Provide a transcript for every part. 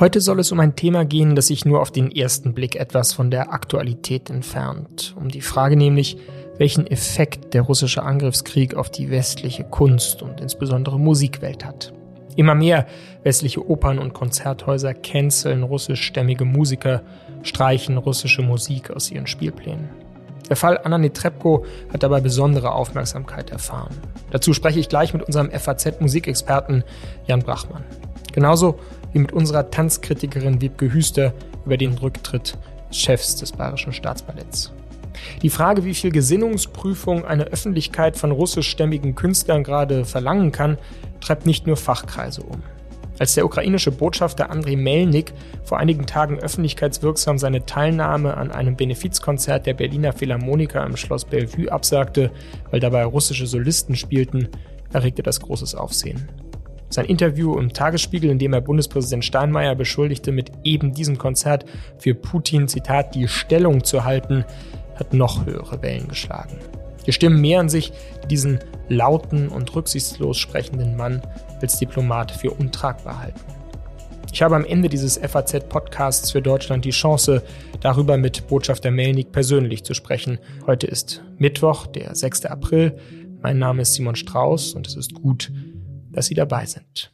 Heute soll es um ein Thema gehen, das sich nur auf den ersten Blick etwas von der Aktualität entfernt. Um die Frage nämlich, welchen Effekt der russische Angriffskrieg auf die westliche Kunst und insbesondere Musikwelt hat. Immer mehr westliche Opern und Konzerthäuser canceln russischstämmige Musiker, streichen russische Musik aus ihren Spielplänen. Der Fall Anna Netrebko hat dabei besondere Aufmerksamkeit erfahren. Dazu spreche ich gleich mit unserem FAZ-Musikexperten Jan Brachmann. Genauso wie mit unserer Tanzkritikerin Wiebke Hüster über den Rücktritt des Chefs des Bayerischen Staatsballetts. Die Frage, wie viel Gesinnungsprüfung eine Öffentlichkeit von russischstämmigen Künstlern gerade verlangen kann, treibt nicht nur Fachkreise um. Als der ukrainische Botschafter Andriy Melnik vor einigen Tagen öffentlichkeitswirksam seine Teilnahme an einem Benefizkonzert der Berliner Philharmoniker im Schloss Bellevue absagte, weil dabei russische Solisten spielten, erregte das großes Aufsehen. Sein Interview im Tagesspiegel, in dem er Bundespräsident Steinmeier beschuldigte, mit eben diesem Konzert für Putin, Zitat, die Stellung zu halten, hat noch höhere Wellen geschlagen. Die Stimmen mehren sich, die diesen lauten und rücksichtslos sprechenden Mann als Diplomat für untragbar halten. Ich habe am Ende dieses FAZ-Podcasts für Deutschland die Chance, darüber mit Botschafter Melnik persönlich zu sprechen. Heute ist Mittwoch, der 6. April. Mein Name ist Simon Strauß und es ist gut, dass Sie dabei sind.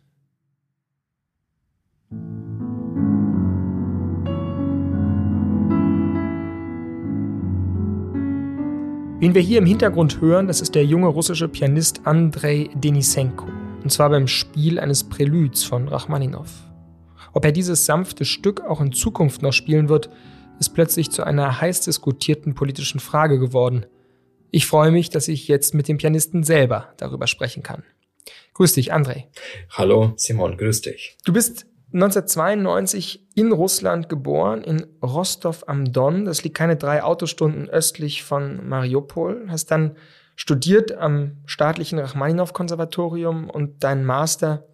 Wen wir hier im Hintergrund hören, das ist der junge russische Pianist Andrei Denisenko. Und zwar beim Spiel eines Präluds von Rachmaninow. Ob er dieses sanfte Stück auch in Zukunft noch spielen wird, ist plötzlich zu einer heiß diskutierten politischen Frage geworden. Ich freue mich, dass ich jetzt mit dem Pianisten selber darüber sprechen kann. Grüß dich, André. Hallo, Simon, grüß dich. Du bist 1992 in Russland geboren, in Rostov am Don. Das liegt keine drei Autostunden östlich von Mariupol. Hast dann studiert am staatlichen Rachmaninow-Konservatorium und deinen Master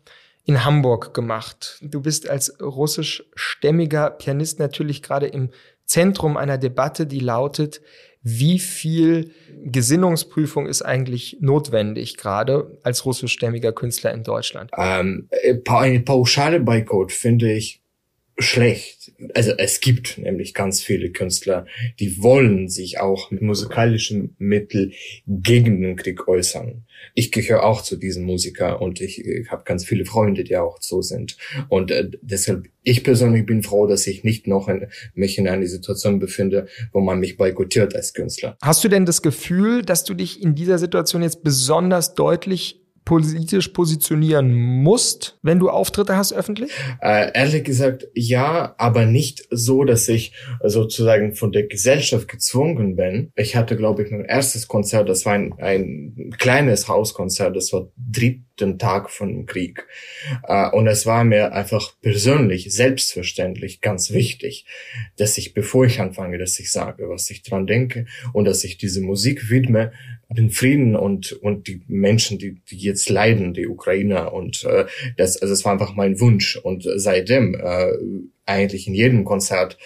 in Hamburg gemacht. Du bist als russischstämmiger Pianist natürlich gerade im Zentrum einer Debatte, die lautet, wie viel Gesinnungsprüfung ist eigentlich notwendig, gerade als russischstämmiger Künstler in Deutschland? Ähm, äh, eine pauschale Boykott finde ich schlecht. Also es gibt nämlich ganz viele Künstler, die wollen sich auch mit musikalischen Mitteln gegen den Krieg äußern. Ich gehöre auch zu diesen Musiker und ich, ich habe ganz viele Freunde, die auch so sind. Und äh, deshalb, ich persönlich bin froh, dass ich nicht noch in, mich in einer Situation befinde, wo man mich boykottiert als Künstler. Hast du denn das Gefühl, dass du dich in dieser Situation jetzt besonders deutlich politisch positionieren musst, wenn du Auftritte hast öffentlich? Äh, ehrlich gesagt, ja, aber nicht so, dass ich sozusagen von der Gesellschaft gezwungen bin. Ich hatte, glaube ich, mein erstes Konzert, das war ein, ein kleines Hauskonzert, das war dritten Tag von dem Krieg. Äh, und es war mir einfach persönlich, selbstverständlich ganz wichtig, dass ich, bevor ich anfange, dass ich sage, was ich dran denke und dass ich diese Musik widme, den Frieden und, und die Menschen, die, die jetzt leiden, die Ukrainer. Und äh, das, also es war einfach mein Wunsch. Und seitdem äh, eigentlich in jedem Konzert,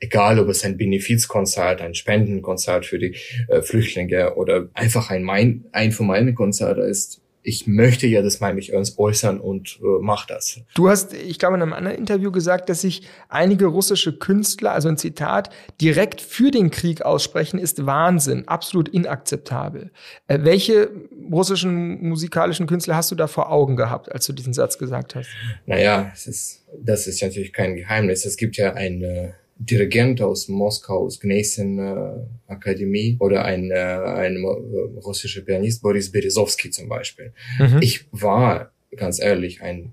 egal ob es ein Benefizkonzert, ein Spendenkonzert für die äh, Flüchtlinge oder einfach ein, mein, ein von meinen Konzerten ist, ich möchte ja das mal mich äußern und äh, mach das. Du hast, ich glaube, in einem anderen Interview gesagt, dass sich einige russische Künstler, also ein Zitat, direkt für den Krieg aussprechen, ist Wahnsinn, absolut inakzeptabel. Äh, welche russischen musikalischen Künstler hast du da vor Augen gehabt, als du diesen Satz gesagt hast? Naja, es ist, das ist natürlich kein Geheimnis. Es gibt ja eine Dirigent aus Moskau, aus Gnesin äh, Akademie oder ein, äh, ein russischer Pianist, Boris Berezovsky zum Beispiel. Mhm. Ich war, ganz ehrlich, ein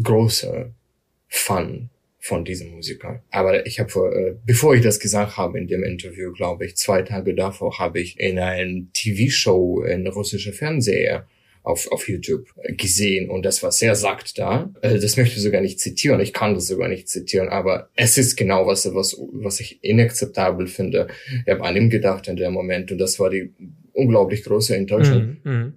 großer Fan von diesem Musiker. Aber ich habe, äh, bevor ich das gesagt habe in dem Interview, glaube ich, zwei Tage davor habe ich in einem TV-Show in russischer Fernseher auf, auf YouTube gesehen und das war sehr sagt da. Äh, das möchte ich sogar nicht zitieren, ich kann das sogar nicht zitieren, aber es ist genau was, was, was ich inakzeptabel finde. Ich habe an ihm gedacht in dem Moment und das war die unglaublich große Enttäuschung. Mhm, mhm.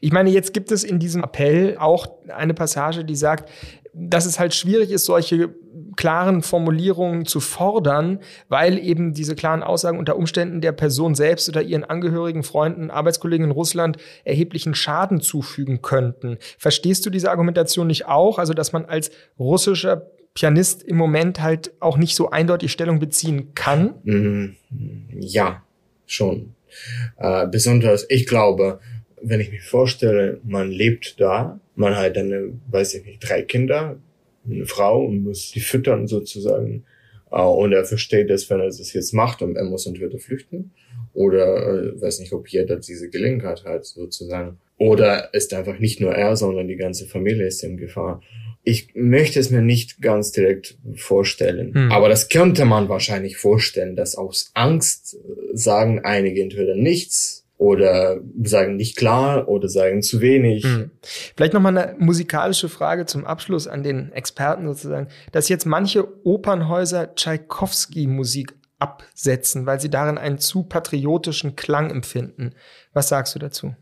Ich meine, jetzt gibt es in diesem Appell auch eine Passage, die sagt, dass es halt schwierig ist, solche klaren Formulierungen zu fordern, weil eben diese klaren Aussagen unter Umständen der Person selbst oder ihren Angehörigen, Freunden, Arbeitskollegen in Russland erheblichen Schaden zufügen könnten. Verstehst du diese Argumentation nicht auch? Also, dass man als russischer Pianist im Moment halt auch nicht so eindeutig Stellung beziehen kann? Mm, ja, schon. Äh, besonders, ich glaube, wenn ich mich vorstelle, man lebt da, man hat eine, weiß ich nicht, drei Kinder, eine Frau und muss die füttern sozusagen. Äh, und er versteht es, wenn er das jetzt macht und er muss entweder flüchten oder äh, weiß nicht, ob jeder diese Gelegenheit hat sozusagen. Oder ist einfach nicht nur er, sondern die ganze Familie ist in Gefahr. Ich möchte es mir nicht ganz direkt vorstellen, hm. aber das könnte man wahrscheinlich vorstellen, dass aus Angst sagen einige entweder nichts oder sagen nicht klar oder sagen zu wenig. Hm. Vielleicht noch mal eine musikalische Frage zum Abschluss an den Experten sozusagen, dass jetzt manche Opernhäuser Tschaikowski-Musik absetzen, weil sie darin einen zu patriotischen Klang empfinden. Was sagst du dazu?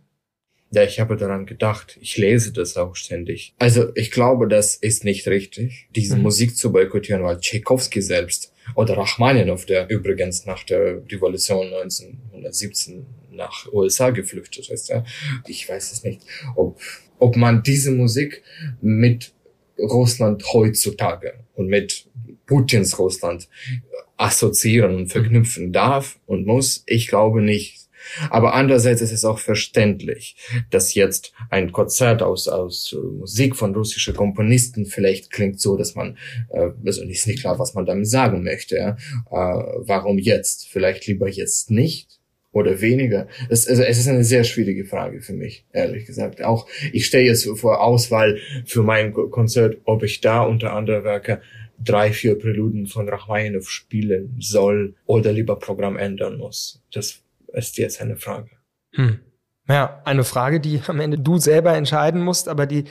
Ja, ich habe daran gedacht. Ich lese das auch ständig. Also ich glaube, das ist nicht richtig, diese mhm. Musik zu boykottieren, weil Tchaikovsky selbst oder Rachmaninow, der übrigens nach der Revolution 1917 nach USA geflüchtet ist. Ja. Ich weiß es nicht, ob, ob man diese Musik mit Russland heutzutage und mit Putins Russland assoziieren und verknüpfen darf und muss. Ich glaube nicht. Aber andererseits ist es auch verständlich, dass jetzt ein Konzert aus, aus Musik von russischen Komponisten vielleicht klingt so, dass man, äh, also ist nicht klar, was man damit sagen möchte. Ja? Äh, warum jetzt? Vielleicht lieber jetzt nicht oder weniger? Es, also es ist eine sehr schwierige Frage für mich, ehrlich gesagt. Auch ich stehe jetzt vor Auswahl für mein Konzert, ob ich da unter anderem Werke drei, vier Präluden von Rachmaninow spielen soll oder lieber Programm ändern muss. Das ist jetzt eine Frage. Hm. Ja, eine Frage, die am Ende du selber entscheiden musst, aber die,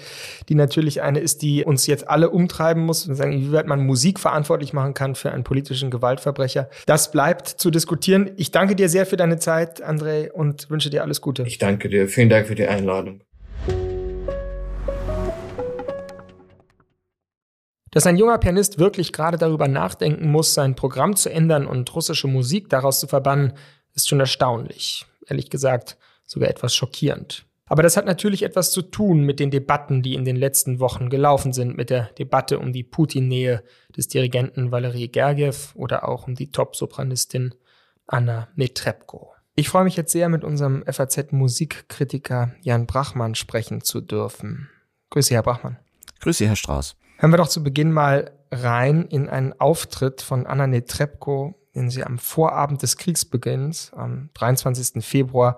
die natürlich eine ist, die uns jetzt alle umtreiben muss und sagen, wie weit man Musik verantwortlich machen kann für einen politischen Gewaltverbrecher. Das bleibt zu diskutieren. Ich danke dir sehr für deine Zeit, André, und wünsche dir alles Gute. Ich danke dir. Vielen Dank für die Einladung. Dass ein junger Pianist wirklich gerade darüber nachdenken muss, sein Programm zu ändern und russische Musik daraus zu verbannen, ist schon erstaunlich. Ehrlich gesagt, sogar etwas schockierend. Aber das hat natürlich etwas zu tun mit den Debatten, die in den letzten Wochen gelaufen sind, mit der Debatte um die Putin-Nähe des Dirigenten Valery Gergiev oder auch um die Top-Sopranistin Anna Netrebko. Ich freue mich jetzt sehr, mit unserem FAZ-Musikkritiker Jan Brachmann sprechen zu dürfen. Grüße, Herr Brachmann. Grüße, Herr Strauß. Hören wir doch zu Beginn mal rein in einen Auftritt von Anna Netrebko, den sie am Vorabend des Kriegsbeginns, am 23. Februar,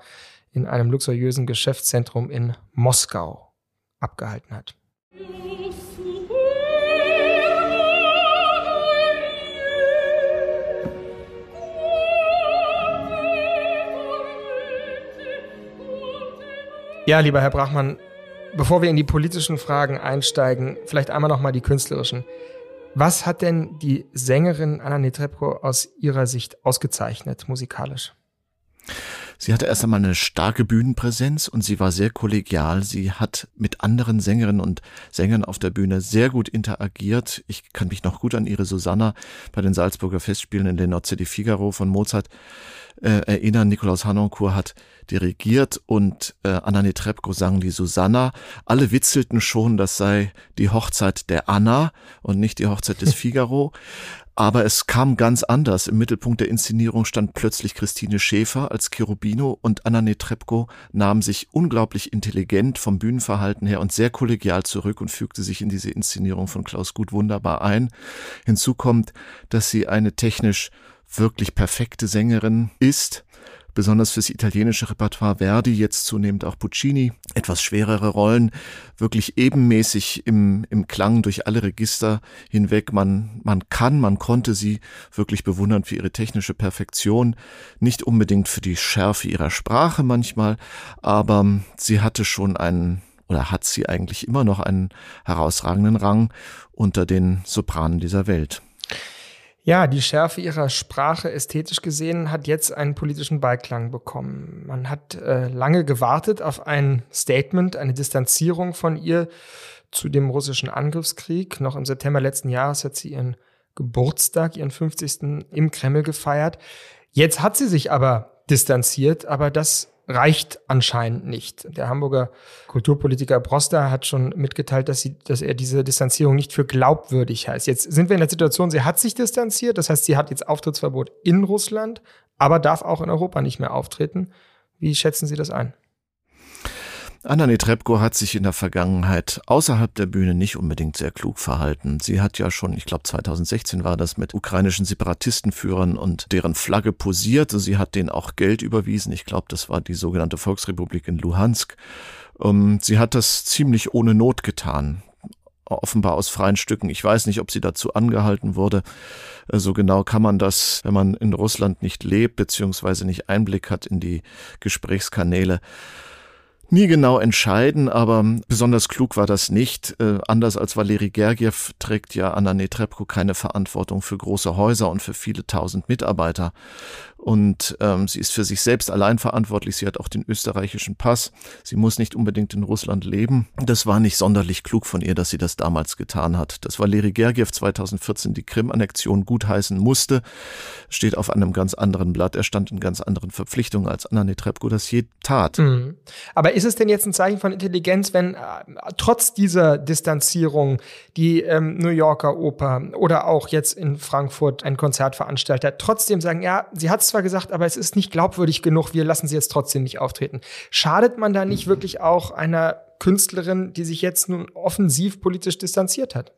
in einem luxuriösen Geschäftszentrum in Moskau abgehalten hat. Ja, lieber Herr Brachmann, bevor wir in die politischen Fragen einsteigen, vielleicht einmal noch mal die künstlerischen. Was hat denn die Sängerin Anna Netrebko aus Ihrer Sicht ausgezeichnet musikalisch? Sie hatte erst einmal eine starke Bühnenpräsenz und sie war sehr kollegial. Sie hat mit anderen Sängerinnen und Sängern auf der Bühne sehr gut interagiert. Ich kann mich noch gut an ihre Susanna bei den Salzburger Festspielen in den Nozze di Figaro von Mozart äh, erinnern. Nikolaus Hanoncourt hat dirigiert und äh, Anna Netrebko sang die Susanna. Alle witzelten schon, das sei die Hochzeit der Anna und nicht die Hochzeit des Figaro. Aber es kam ganz anders. Im Mittelpunkt der Inszenierung stand plötzlich Christine Schäfer als Cherubino und Anna Netrebko nahm sich unglaublich intelligent vom Bühnenverhalten her und sehr kollegial zurück und fügte sich in diese Inszenierung von Klaus Gut wunderbar ein. Hinzu kommt, dass sie eine technisch wirklich perfekte Sängerin ist besonders fürs italienische Repertoire Verdi, jetzt zunehmend auch Puccini, etwas schwerere Rollen, wirklich ebenmäßig im, im Klang durch alle Register hinweg. Man, man kann, man konnte sie wirklich bewundern für ihre technische Perfektion, nicht unbedingt für die Schärfe ihrer Sprache manchmal, aber sie hatte schon einen oder hat sie eigentlich immer noch einen herausragenden Rang unter den Sopranen dieser Welt. Ja, die Schärfe ihrer Sprache ästhetisch gesehen hat jetzt einen politischen Beiklang bekommen. Man hat äh, lange gewartet auf ein Statement, eine Distanzierung von ihr zu dem russischen Angriffskrieg. Noch im September letzten Jahres hat sie ihren Geburtstag, ihren 50. im Kreml gefeiert. Jetzt hat sie sich aber distanziert, aber das reicht anscheinend nicht. Der Hamburger Kulturpolitiker Broster hat schon mitgeteilt, dass, sie, dass er diese Distanzierung nicht für glaubwürdig heißt. Jetzt sind wir in der Situation, sie hat sich distanziert, das heißt, sie hat jetzt Auftrittsverbot in Russland, aber darf auch in Europa nicht mehr auftreten. Wie schätzen Sie das ein? Anna Netrebko hat sich in der Vergangenheit außerhalb der Bühne nicht unbedingt sehr klug verhalten. Sie hat ja schon, ich glaube 2016 war das, mit ukrainischen Separatistenführern und deren Flagge posiert. Sie hat denen auch Geld überwiesen. Ich glaube, das war die sogenannte Volksrepublik in Luhansk. Ähm, sie hat das ziemlich ohne Not getan offenbar aus freien Stücken. Ich weiß nicht, ob sie dazu angehalten wurde. Äh, so genau kann man das, wenn man in Russland nicht lebt, beziehungsweise nicht Einblick hat in die Gesprächskanäle, nie genau entscheiden, aber besonders klug war das nicht. Äh, anders als Valeri Gergiev trägt ja Anna Netrebko keine Verantwortung für große Häuser und für viele tausend Mitarbeiter und ähm, sie ist für sich selbst allein verantwortlich. Sie hat auch den österreichischen Pass. Sie muss nicht unbedingt in Russland leben. Das war nicht sonderlich klug von ihr, dass sie das damals getan hat. Dass Valeri Gergiev 2014 die Krim-Annexion gutheißen musste, steht auf einem ganz anderen Blatt. Er stand in ganz anderen Verpflichtungen, als Anna Netrebko das je tat. Mhm. Aber ist es denn jetzt ein Zeichen von Intelligenz, wenn äh, trotz dieser Distanzierung die ähm, New Yorker Oper oder auch jetzt in Frankfurt ein Konzertveranstalter trotzdem sagen, ja, sie hat zwar zwar gesagt, aber es ist nicht glaubwürdig genug, wir lassen sie jetzt trotzdem nicht auftreten. Schadet man da nicht wirklich auch einer Künstlerin, die sich jetzt nun offensiv politisch distanziert hat?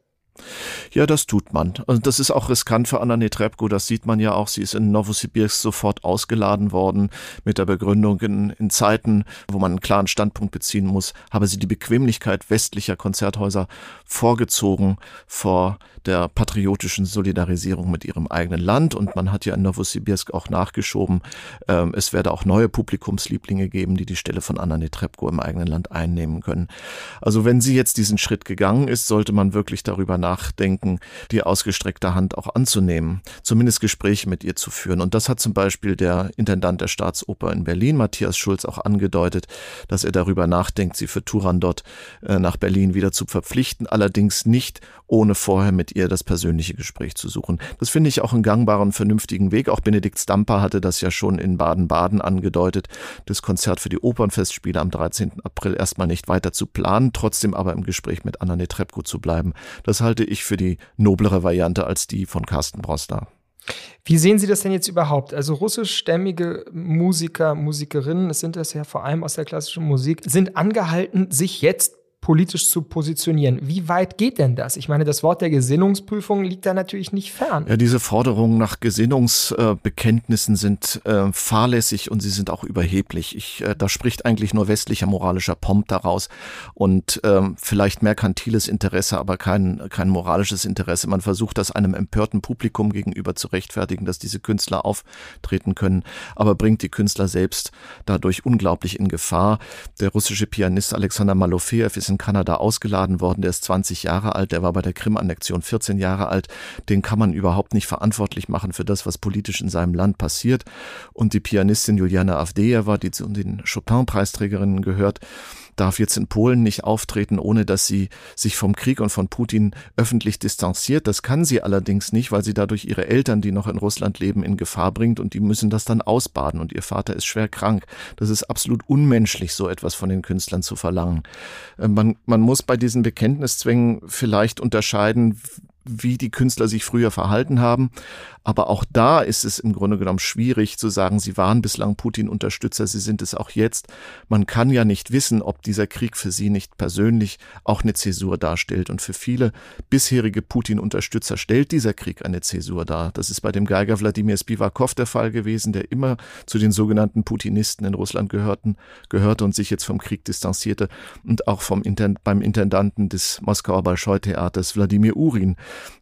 Ja, das tut man. Und das ist auch riskant für Anna Netrebko. Das sieht man ja auch. Sie ist in Novosibirsk sofort ausgeladen worden mit der Begründung, in, in Zeiten, wo man einen klaren Standpunkt beziehen muss, habe sie die Bequemlichkeit westlicher Konzerthäuser vorgezogen vor der patriotischen Solidarisierung mit ihrem eigenen Land. Und man hat ja in Novosibirsk auch nachgeschoben, äh, es werde auch neue Publikumslieblinge geben, die die Stelle von Anna Netrebko im eigenen Land einnehmen können. Also wenn sie jetzt diesen Schritt gegangen ist, sollte man wirklich darüber nachdenken, Nachdenken, die ausgestreckte Hand auch anzunehmen, zumindest Gespräche mit ihr zu führen. Und das hat zum Beispiel der Intendant der Staatsoper in Berlin, Matthias Schulz, auch angedeutet, dass er darüber nachdenkt, sie für Turandot äh, nach Berlin wieder zu verpflichten, allerdings nicht ohne vorher mit ihr das persönliche Gespräch zu suchen. Das finde ich auch einen gangbaren, vernünftigen Weg. Auch Benedikt Stamper hatte das ja schon in Baden-Baden angedeutet, das Konzert für die Opernfestspiele am 13. April erstmal nicht weiter zu planen, trotzdem aber im Gespräch mit Anna Netrebko zu bleiben. Das halte ich für die noblere Variante als die von Carsten Broster. Wie sehen Sie das denn jetzt überhaupt? Also russischstämmige Musiker, Musikerinnen, es sind das ja vor allem aus der klassischen Musik, sind angehalten, sich jetzt politisch zu positionieren. Wie weit geht denn das? Ich meine, das Wort der Gesinnungsprüfung liegt da natürlich nicht fern. Ja, diese Forderungen nach Gesinnungsbekenntnissen sind äh, fahrlässig und sie sind auch überheblich. Ich, äh, da spricht eigentlich nur westlicher moralischer Pomp daraus und ähm, vielleicht merkantiles Interesse, aber kein, kein moralisches Interesse. Man versucht das einem empörten Publikum gegenüber zu rechtfertigen, dass diese Künstler auftreten können, aber bringt die Künstler selbst dadurch unglaublich in Gefahr. Der russische Pianist Alexander Malofeev ist in Kanada ausgeladen worden, der ist 20 Jahre alt, der war bei der Krim-Annexion 14 Jahre alt. Den kann man überhaupt nicht verantwortlich machen für das, was politisch in seinem Land passiert. Und die Pianistin Juliana Avdejewa, die zu den Chopin-Preisträgerinnen gehört, darf jetzt in Polen nicht auftreten, ohne dass sie sich vom Krieg und von Putin öffentlich distanziert. Das kann sie allerdings nicht, weil sie dadurch ihre Eltern, die noch in Russland leben, in Gefahr bringt und die müssen das dann ausbaden und ihr Vater ist schwer krank. Das ist absolut unmenschlich, so etwas von den Künstlern zu verlangen. Äh, man, man muss bei diesen Bekenntniszwängen vielleicht unterscheiden, wie die Künstler sich früher verhalten haben. Aber auch da ist es im Grunde genommen schwierig zu sagen, sie waren bislang Putin-Unterstützer, sie sind es auch jetzt. Man kann ja nicht wissen, ob dieser Krieg für sie nicht persönlich auch eine Zäsur darstellt. Und für viele bisherige Putin-Unterstützer stellt dieser Krieg eine Zäsur dar. Das ist bei dem Geiger Wladimir Spivakov der Fall gewesen, der immer zu den sogenannten Putinisten in Russland gehörten, gehörte und sich jetzt vom Krieg distanzierte. Und auch vom Intend beim Intendanten des Moskauer Bolschoi-Theaters Wladimir Urin,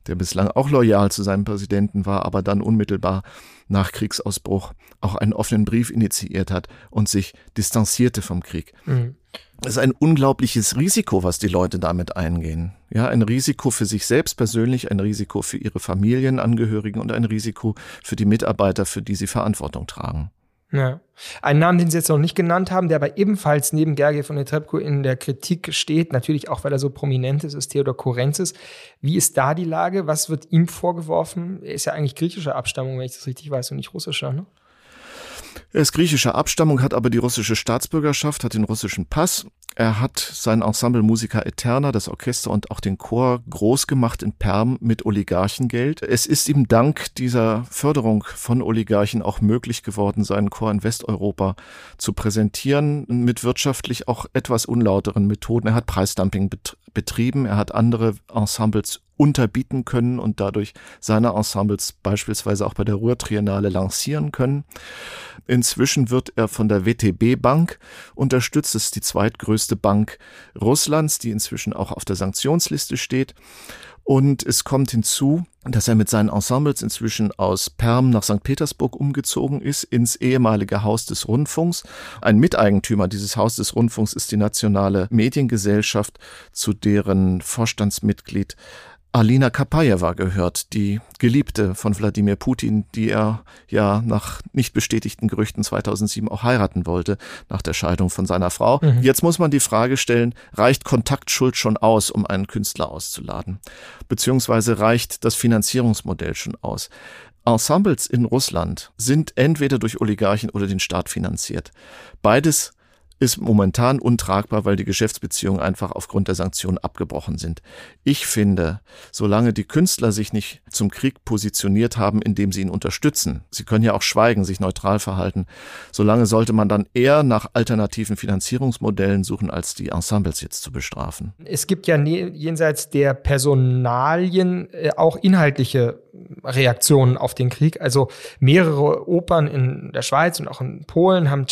der bislang auch loyal zu seinem Präsidenten war, aber dann unmittelbar nach Kriegsausbruch auch einen offenen Brief initiiert hat und sich distanzierte vom Krieg. Mhm. es ist ein unglaubliches Risiko, was die Leute damit eingehen. Ja, ein Risiko für sich selbst persönlich, ein Risiko für ihre Familienangehörigen und ein Risiko für die Mitarbeiter, für die sie Verantwortung tragen. Ja. Ein Namen, den Sie jetzt noch nicht genannt haben, der aber ebenfalls neben Gerge von der Trepko in der Kritik steht, natürlich auch, weil er so prominent ist, ist Theodor Korenzis. Wie ist da die Lage? Was wird ihm vorgeworfen? Er ist ja eigentlich griechischer Abstammung, wenn ich das richtig weiß, und nicht russischer, ne? Er ist griechischer Abstammung, hat aber die russische Staatsbürgerschaft, hat den russischen Pass. Er hat sein Ensemble Musica Eterna, das Orchester und auch den Chor groß gemacht in Perm mit Oligarchengeld. Es ist ihm dank dieser Förderung von Oligarchen auch möglich geworden, seinen Chor in Westeuropa zu präsentieren mit wirtschaftlich auch etwas unlauteren Methoden. Er hat Preisdumping betrieben, er hat andere Ensembles unterbieten können und dadurch seine Ensembles beispielsweise auch bei der Ruhrtriennale lancieren können. Inzwischen wird er von der WTB Bank unterstützt. Das ist die zweitgrößte Bank Russlands, die inzwischen auch auf der Sanktionsliste steht. Und es kommt hinzu, dass er mit seinen Ensembles inzwischen aus Perm nach St. Petersburg umgezogen ist, ins ehemalige Haus des Rundfunks. Ein Miteigentümer dieses Haus des Rundfunks ist die Nationale Mediengesellschaft, zu deren Vorstandsmitglied Alina Kapajewa gehört, die Geliebte von Wladimir Putin, die er ja nach nicht bestätigten Gerüchten 2007 auch heiraten wollte, nach der Scheidung von seiner Frau. Mhm. Jetzt muss man die Frage stellen, reicht Kontaktschuld schon aus, um einen Künstler auszuladen? Beziehungsweise reicht das Finanzierungsmodell schon aus? Ensembles in Russland sind entweder durch Oligarchen oder den Staat finanziert. Beides ist momentan untragbar, weil die Geschäftsbeziehungen einfach aufgrund der Sanktionen abgebrochen sind. Ich finde, solange die Künstler sich nicht zum Krieg positioniert haben, indem sie ihn unterstützen, sie können ja auch schweigen, sich neutral verhalten, solange sollte man dann eher nach alternativen Finanzierungsmodellen suchen, als die Ensembles jetzt zu bestrafen. Es gibt ja ne, jenseits der Personalien äh, auch inhaltliche Reaktionen auf den Krieg. Also mehrere Opern in der Schweiz und auch in Polen haben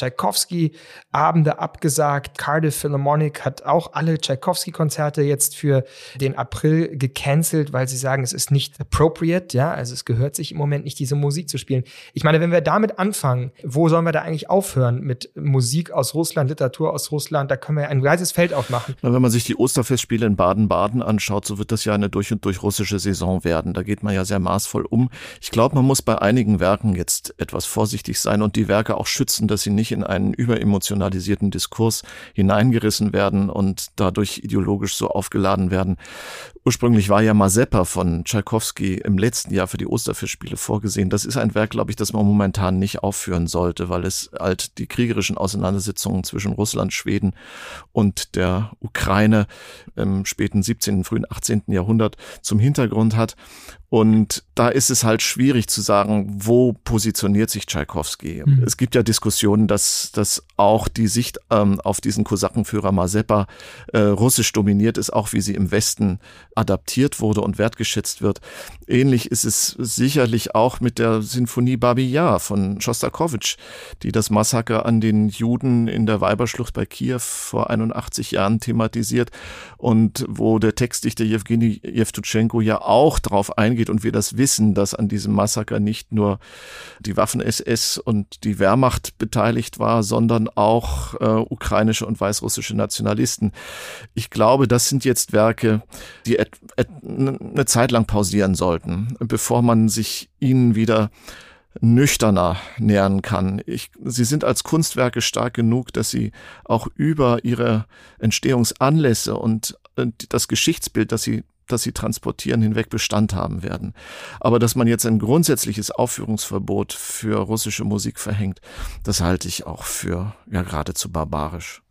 Abgesagt. Cardiff Philharmonic hat auch alle Tchaikovsky-Konzerte jetzt für den April gecancelt, weil sie sagen, es ist nicht appropriate. Ja, also es gehört sich im Moment nicht, diese Musik zu spielen. Ich meine, wenn wir damit anfangen, wo sollen wir da eigentlich aufhören mit Musik aus Russland, Literatur aus Russland? Da können wir ein weißes Feld aufmachen. Na, wenn man sich die Osterfestspiele in Baden-Baden anschaut, so wird das ja eine durch und durch russische Saison werden. Da geht man ja sehr maßvoll um. Ich glaube, man muss bei einigen Werken jetzt etwas vorsichtig sein und die Werke auch schützen, dass sie nicht in einen überemotionalisierten Diskurs hineingerissen werden und dadurch ideologisch so aufgeladen werden. Ursprünglich war ja Mazeppa von Tchaikovsky im letzten Jahr für die Osterfestspiele vorgesehen. Das ist ein Werk, glaube ich, das man momentan nicht aufführen sollte, weil es halt die kriegerischen Auseinandersetzungen zwischen Russland, Schweden und der Ukraine im späten 17., frühen 18. Jahrhundert zum Hintergrund hat. Und da ist es halt schwierig zu sagen, wo positioniert sich Tschaikowski. Mhm. Es gibt ja Diskussionen, dass, dass auch die Sicht ähm, auf diesen Kosakenführer Mazeppa äh, russisch dominiert ist, auch wie sie im Westen adaptiert wurde und wertgeschätzt wird. Ähnlich ist es sicherlich auch mit der Sinfonie Babi Yar von Schostakowitsch, die das Massaker an den Juden in der Weiberschlucht bei Kiew vor 81 Jahren thematisiert und wo der Textdichter Jewgeni Jewtuschenko ja auch darauf eingeht und wir das wissen, dass an diesem Massaker nicht nur die Waffen-SS und die Wehrmacht beteiligt war, sondern auch äh, ukrainische und weißrussische Nationalisten. Ich glaube, das sind jetzt Werke, die eine Zeit lang pausieren sollten, bevor man sich ihnen wieder nüchterner nähern kann. Ich, sie sind als Kunstwerke stark genug, dass sie auch über ihre Entstehungsanlässe und das Geschichtsbild, das sie das sie transportieren, hinweg Bestand haben werden. Aber dass man jetzt ein grundsätzliches Aufführungsverbot für russische Musik verhängt, das halte ich auch für ja geradezu barbarisch.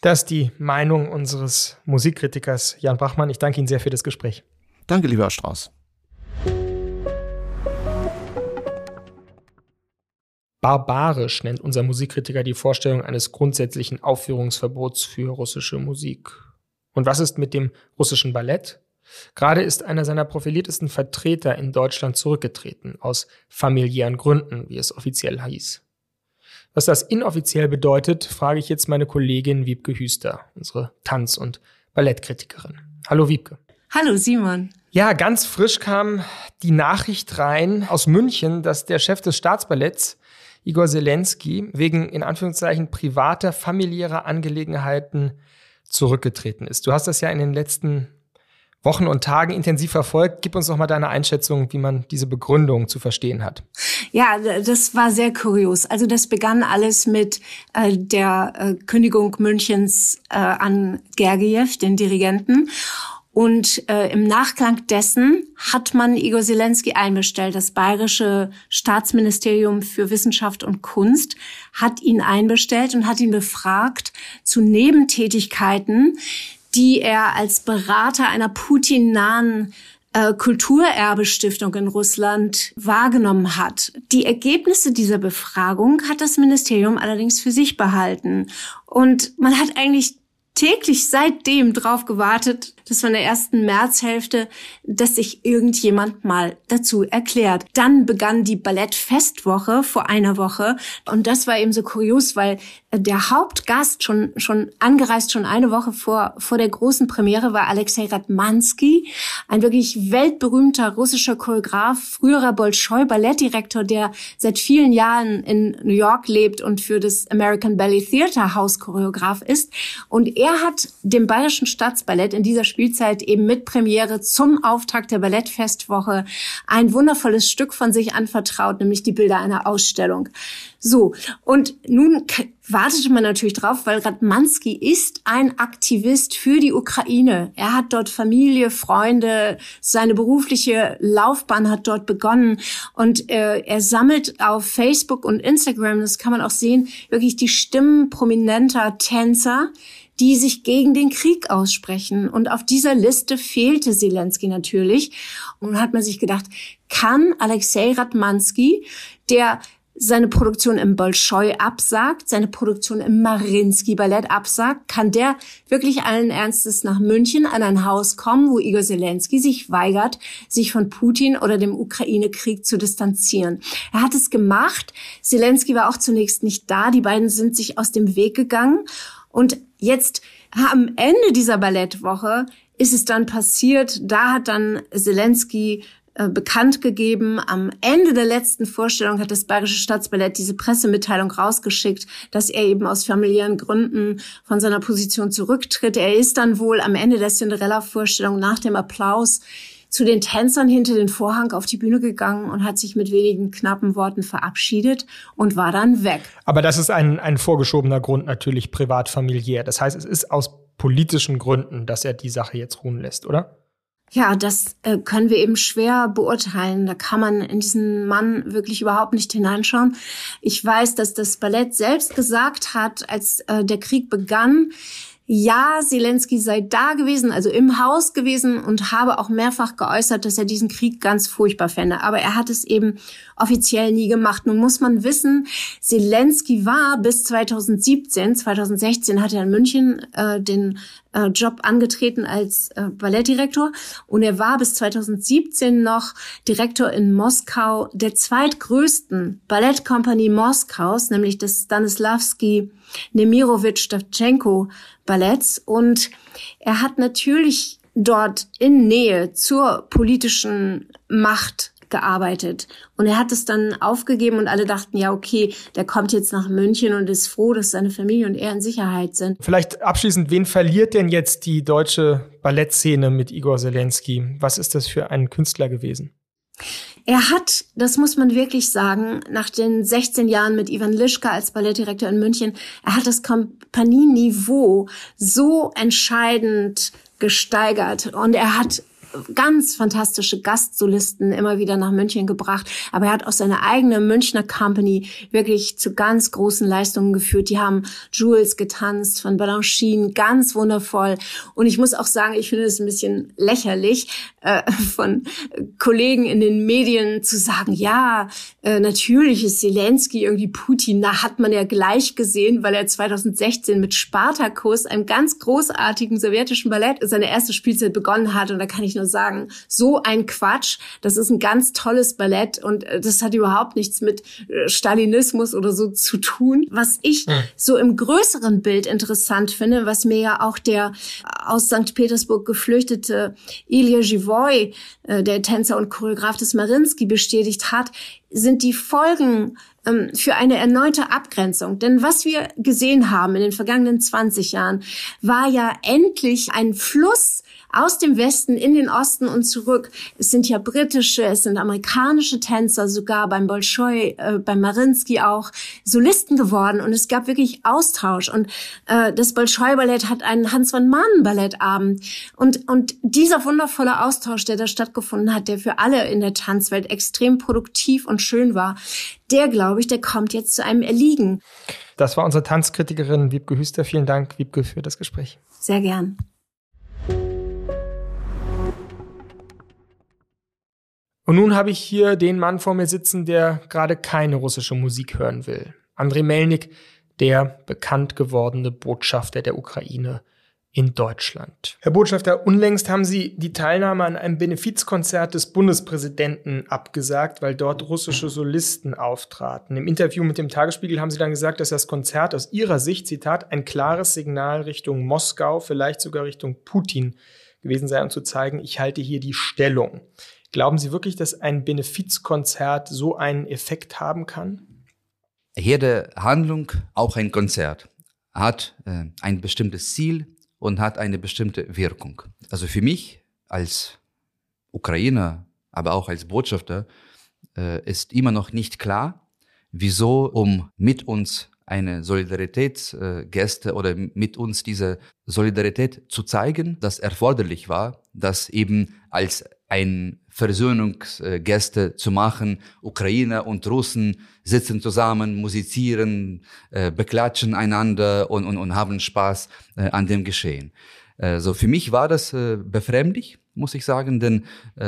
Das ist die Meinung unseres Musikkritikers Jan Brachmann. Ich danke Ihnen sehr für das Gespräch. Danke, lieber Herr Strauß. Barbarisch nennt unser Musikkritiker die Vorstellung eines grundsätzlichen Aufführungsverbots für russische Musik. Und was ist mit dem russischen Ballett? Gerade ist einer seiner profiliertesten Vertreter in Deutschland zurückgetreten, aus familiären Gründen, wie es offiziell hieß. Was das inoffiziell bedeutet, frage ich jetzt meine Kollegin Wiebke Hüster, unsere Tanz- und Ballettkritikerin. Hallo Wiebke. Hallo Simon. Ja, ganz frisch kam die Nachricht rein aus München, dass der Chef des Staatsballetts Igor Zelensky wegen in Anführungszeichen privater, familiärer Angelegenheiten zurückgetreten ist. Du hast das ja in den letzten Wochen und Tagen intensiv verfolgt. Gib uns noch mal deine Einschätzung, wie man diese Begründung zu verstehen hat. Ja, das war sehr kurios. Also das begann alles mit äh, der äh, Kündigung Münchens äh, an Gergiev, den Dirigenten. Und äh, im Nachklang dessen hat man Igor Zelensky einbestellt. Das Bayerische Staatsministerium für Wissenschaft und Kunst hat ihn einbestellt und hat ihn befragt zu Nebentätigkeiten, die er als Berater einer Putin-nahen äh, Kulturerbestiftung in Russland wahrgenommen hat. Die Ergebnisse dieser Befragung hat das Ministerium allerdings für sich behalten. Und man hat eigentlich täglich seitdem drauf gewartet, dass von der ersten Märzhälfte, dass sich irgendjemand mal dazu erklärt. Dann begann die Ballettfestwoche vor einer Woche und das war eben so kurios, weil der Hauptgast schon schon angereist schon eine Woche vor vor der großen Premiere war Alexei Ratmansky, ein wirklich weltberühmter russischer Choreograf, früherer Bolschoi Ballettdirektor, der seit vielen Jahren in New York lebt und für das American Ballet Theater House Choreograf ist und er hat dem Bayerischen Staatsballett in dieser Spielzeit eben mit Premiere zum Auftakt der Ballettfestwoche ein wundervolles Stück von sich anvertraut, nämlich die Bilder einer Ausstellung. So, und nun wartete man natürlich drauf, weil Radmanski ist ein Aktivist für die Ukraine. Er hat dort Familie, Freunde, seine berufliche Laufbahn hat dort begonnen und äh, er sammelt auf Facebook und Instagram, das kann man auch sehen, wirklich die Stimmen prominenter Tänzer, die sich gegen den Krieg aussprechen. Und auf dieser Liste fehlte Zelensky natürlich. Und hat man sich gedacht, kann Alexei Radmansky, der seine Produktion im Bolschoi absagt, seine Produktion im Marinsky Ballett absagt, kann der wirklich allen Ernstes nach München an ein Haus kommen, wo Igor Zelensky sich weigert, sich von Putin oder dem Ukraine-Krieg zu distanzieren. Er hat es gemacht. Zelensky war auch zunächst nicht da. Die beiden sind sich aus dem Weg gegangen. Und jetzt am Ende dieser Ballettwoche ist es dann passiert, da hat dann Zelensky äh, bekannt gegeben. Am Ende der letzten Vorstellung hat das Bayerische Staatsballett diese Pressemitteilung rausgeschickt, dass er eben aus familiären Gründen von seiner Position zurücktritt. Er ist dann wohl am Ende der Cinderella-Vorstellung nach dem Applaus zu den Tänzern hinter den Vorhang auf die Bühne gegangen und hat sich mit wenigen knappen Worten verabschiedet und war dann weg. Aber das ist ein, ein vorgeschobener Grund natürlich privat familiär. Das heißt, es ist aus politischen Gründen, dass er die Sache jetzt ruhen lässt, oder? Ja, das äh, können wir eben schwer beurteilen. Da kann man in diesen Mann wirklich überhaupt nicht hineinschauen. Ich weiß, dass das Ballett selbst gesagt hat, als äh, der Krieg begann, ja, Zelensky sei da gewesen, also im Haus gewesen und habe auch mehrfach geäußert, dass er diesen Krieg ganz furchtbar fände. Aber er hat es eben offiziell nie gemacht. Nun muss man wissen, Zelensky war bis 2017, 2016 hat er in München äh, den äh, Job angetreten als äh, Ballettdirektor. Und er war bis 2017 noch Direktor in Moskau der zweitgrößten Ballettkompanie Moskaus, nämlich des Stanislavski Nemirovich Davchenko Balletts. Und er hat natürlich dort in Nähe zur politischen Macht gearbeitet. Und er hat es dann aufgegeben und alle dachten, ja, okay, der kommt jetzt nach München und ist froh, dass seine Familie und er in Sicherheit sind. Vielleicht abschließend, wen verliert denn jetzt die deutsche Ballettszene mit Igor Zelensky? Was ist das für ein Künstler gewesen? Er hat, das muss man wirklich sagen, nach den 16 Jahren mit Ivan Lischka als Ballettdirektor in München, er hat das Kompanieniveau so entscheidend gesteigert und er hat ganz fantastische Gastsolisten immer wieder nach München gebracht. Aber er hat auch seine eigene Münchner Company wirklich zu ganz großen Leistungen geführt. Die haben Jules getanzt von Balanchine, ganz wundervoll. Und ich muss auch sagen, ich finde es ein bisschen lächerlich, äh, von Kollegen in den Medien zu sagen, ja, äh, natürlich ist Zelensky irgendwie Putin. Da hat man ja gleich gesehen, weil er 2016 mit Spartakus, einem ganz großartigen sowjetischen Ballett, seine erste Spielzeit begonnen hat. Und da kann ich nur sagen, so ein Quatsch. Das ist ein ganz tolles Ballett und äh, das hat überhaupt nichts mit äh, Stalinismus oder so zu tun. Was ich hm. so im größeren Bild interessant finde, was mir ja auch der aus St. Petersburg geflüchtete Ilya Givoy, äh, der Tänzer und Choreograf des Marinsky, bestätigt hat, sind die Folgen ähm, für eine erneute Abgrenzung. Denn was wir gesehen haben in den vergangenen 20 Jahren, war ja endlich ein Fluss aus dem Westen in den Osten und zurück. Es sind ja britische, es sind amerikanische Tänzer, sogar beim Bolschoi, äh, beim Marinsky auch Solisten geworden und es gab wirklich Austausch und äh, das Bolschoi-Ballett hat einen Hans von Manen-Ballettabend und, und dieser wundervolle Austausch, der da stattgefunden hat, der für alle in der Tanzwelt extrem produktiv und schön war, der, glaube ich, der kommt jetzt zu einem Erliegen. Das war unsere Tanzkritikerin Wiebke Hüster. Vielen Dank, Wiebke, für das Gespräch. Sehr gern. Und nun habe ich hier den Mann vor mir sitzen, der gerade keine russische Musik hören will. Andrei Melnik, der bekannt gewordene Botschafter der Ukraine in Deutschland. Herr Botschafter, unlängst haben Sie die Teilnahme an einem Benefizkonzert des Bundespräsidenten abgesagt, weil dort russische Solisten auftraten. Im Interview mit dem Tagesspiegel haben Sie dann gesagt, dass das Konzert aus Ihrer Sicht, Zitat, ein klares Signal Richtung Moskau, vielleicht sogar Richtung Putin gewesen sei, um zu zeigen, ich halte hier die Stellung. Glauben Sie wirklich, dass ein Benefizkonzert so einen Effekt haben kann? Jede Handlung, auch ein Konzert, hat äh, ein bestimmtes Ziel und hat eine bestimmte Wirkung. Also für mich als Ukrainer, aber auch als Botschafter, äh, ist immer noch nicht klar, wieso, um mit uns eine Solidaritätsgeste oder mit uns diese Solidarität zu zeigen, das erforderlich war, dass eben als ein Versöhnungsgäste zu machen. Ukrainer und Russen sitzen zusammen, musizieren, äh, beklatschen einander und, und, und haben Spaß äh, an dem Geschehen. Äh, so für mich war das befremdlich, muss ich sagen, denn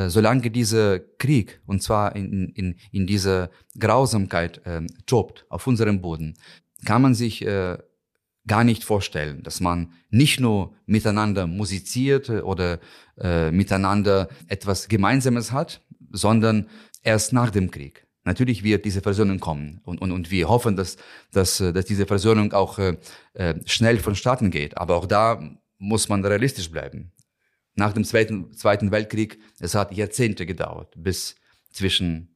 solange dieser Krieg, und zwar in, in, in dieser Grausamkeit tobt auf unserem Boden, kann man sich gar nicht vorstellen, dass man nicht nur miteinander musiziert oder äh, miteinander etwas Gemeinsames hat, sondern erst nach dem Krieg. Natürlich wird diese Versöhnung kommen und, und, und wir hoffen, dass, dass, äh, dass diese Versöhnung auch äh, äh, schnell vonstatten geht. Aber auch da muss man realistisch bleiben. Nach dem Zweiten, Zweiten Weltkrieg, es hat Jahrzehnte gedauert, bis zwischen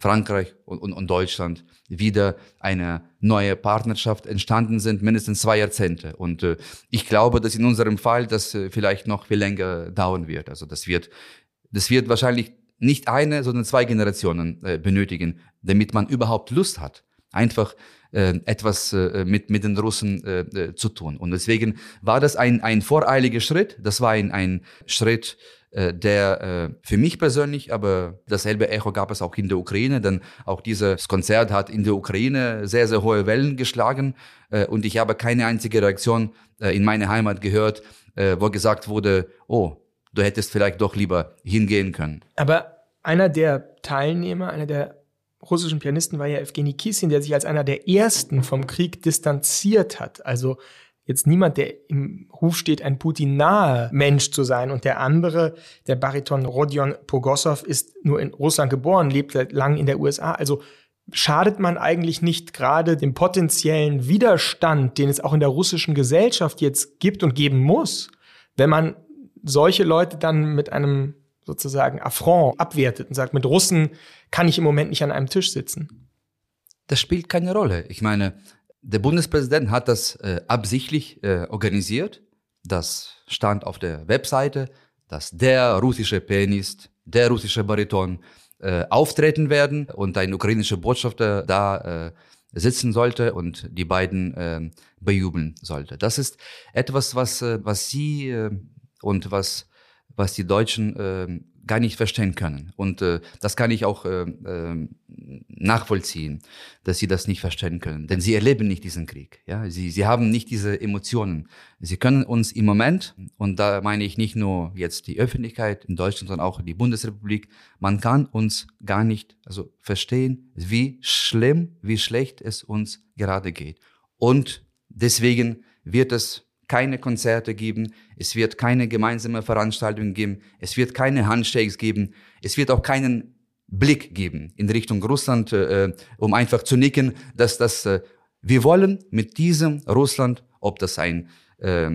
Frankreich und, und, und Deutschland wieder eine neue Partnerschaft entstanden sind, mindestens zwei Jahrzehnte. Und äh, ich glaube, dass in unserem Fall das äh, vielleicht noch viel länger dauern wird. Also das wird, das wird wahrscheinlich nicht eine, sondern zwei Generationen äh, benötigen, damit man überhaupt Lust hat, einfach äh, etwas äh, mit, mit den Russen äh, äh zu tun. Und deswegen war das ein, ein voreiliger Schritt. Das war ein, ein Schritt, der äh, für mich persönlich, aber dasselbe Echo gab es auch in der Ukraine, denn auch dieses Konzert hat in der Ukraine sehr, sehr hohe Wellen geschlagen äh, und ich habe keine einzige Reaktion äh, in meiner Heimat gehört, äh, wo gesagt wurde, oh, du hättest vielleicht doch lieber hingehen können. Aber einer der Teilnehmer, einer der russischen Pianisten war ja Evgeny Kissin, der sich als einer der ersten vom Krieg distanziert hat. Also jetzt niemand, der im Ruf steht, ein Putin-nahe Mensch zu sein. Und der andere, der Bariton Rodion Pogosov, ist nur in Russland geboren, lebt seit lang in der USA. Also schadet man eigentlich nicht gerade dem potenziellen Widerstand, den es auch in der russischen Gesellschaft jetzt gibt und geben muss, wenn man solche Leute dann mit einem sozusagen Affront abwertet und sagt, mit Russen kann ich im Moment nicht an einem Tisch sitzen. Das spielt keine Rolle. Ich meine, der Bundespräsident hat das äh, absichtlich äh, organisiert. Das stand auf der Webseite, dass der russische Pianist, der russische Bariton äh, auftreten werden und ein ukrainischer Botschafter da äh, sitzen sollte und die beiden äh, bejubeln sollte. Das ist etwas, was, äh, was Sie und was, was die Deutschen gar nicht verstehen können. Und äh, das kann ich auch äh, äh, nachvollziehen, dass sie das nicht verstehen können. Denn sie erleben nicht diesen Krieg. Ja? Sie, sie haben nicht diese Emotionen. Sie können uns im Moment, und da meine ich nicht nur jetzt die Öffentlichkeit in Deutschland, sondern auch die Bundesrepublik, man kann uns gar nicht also verstehen, wie schlimm, wie schlecht es uns gerade geht. Und deswegen wird es keine Konzerte geben, es wird keine gemeinsame Veranstaltung geben, es wird keine Handshakes geben, es wird auch keinen Blick geben in Richtung Russland, äh, um einfach zu nicken, dass das äh, wir wollen mit diesem Russland, ob das ein äh,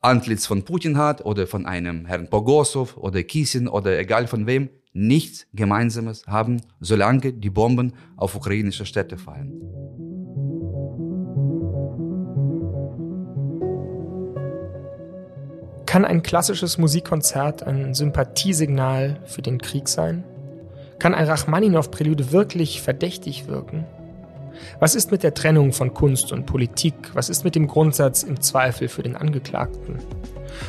Antlitz von Putin hat oder von einem Herrn Pogosov oder Kisin oder egal von wem, nichts Gemeinsames haben, solange die Bomben auf ukrainische Städte fallen. Kann ein klassisches Musikkonzert ein Sympathiesignal für den Krieg sein? Kann ein Rachmaninow-Prälude wirklich verdächtig wirken? Was ist mit der Trennung von Kunst und Politik? Was ist mit dem Grundsatz im Zweifel für den Angeklagten?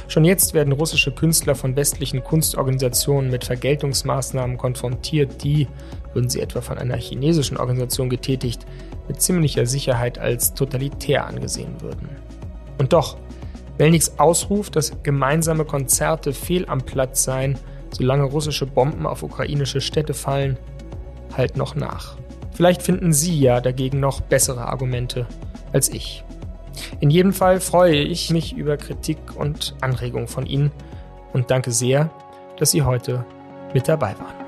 Schon jetzt werden russische Künstler von westlichen Kunstorganisationen mit Vergeltungsmaßnahmen konfrontiert, die, würden sie etwa von einer chinesischen Organisation getätigt, mit ziemlicher Sicherheit als totalitär angesehen würden. Und doch, Melniks Ausruf, dass gemeinsame Konzerte fehl am Platz seien, solange russische Bomben auf ukrainische Städte fallen, halt noch nach. Vielleicht finden Sie ja dagegen noch bessere Argumente als ich. In jedem Fall freue ich mich über Kritik und Anregungen von Ihnen und danke sehr, dass Sie heute mit dabei waren.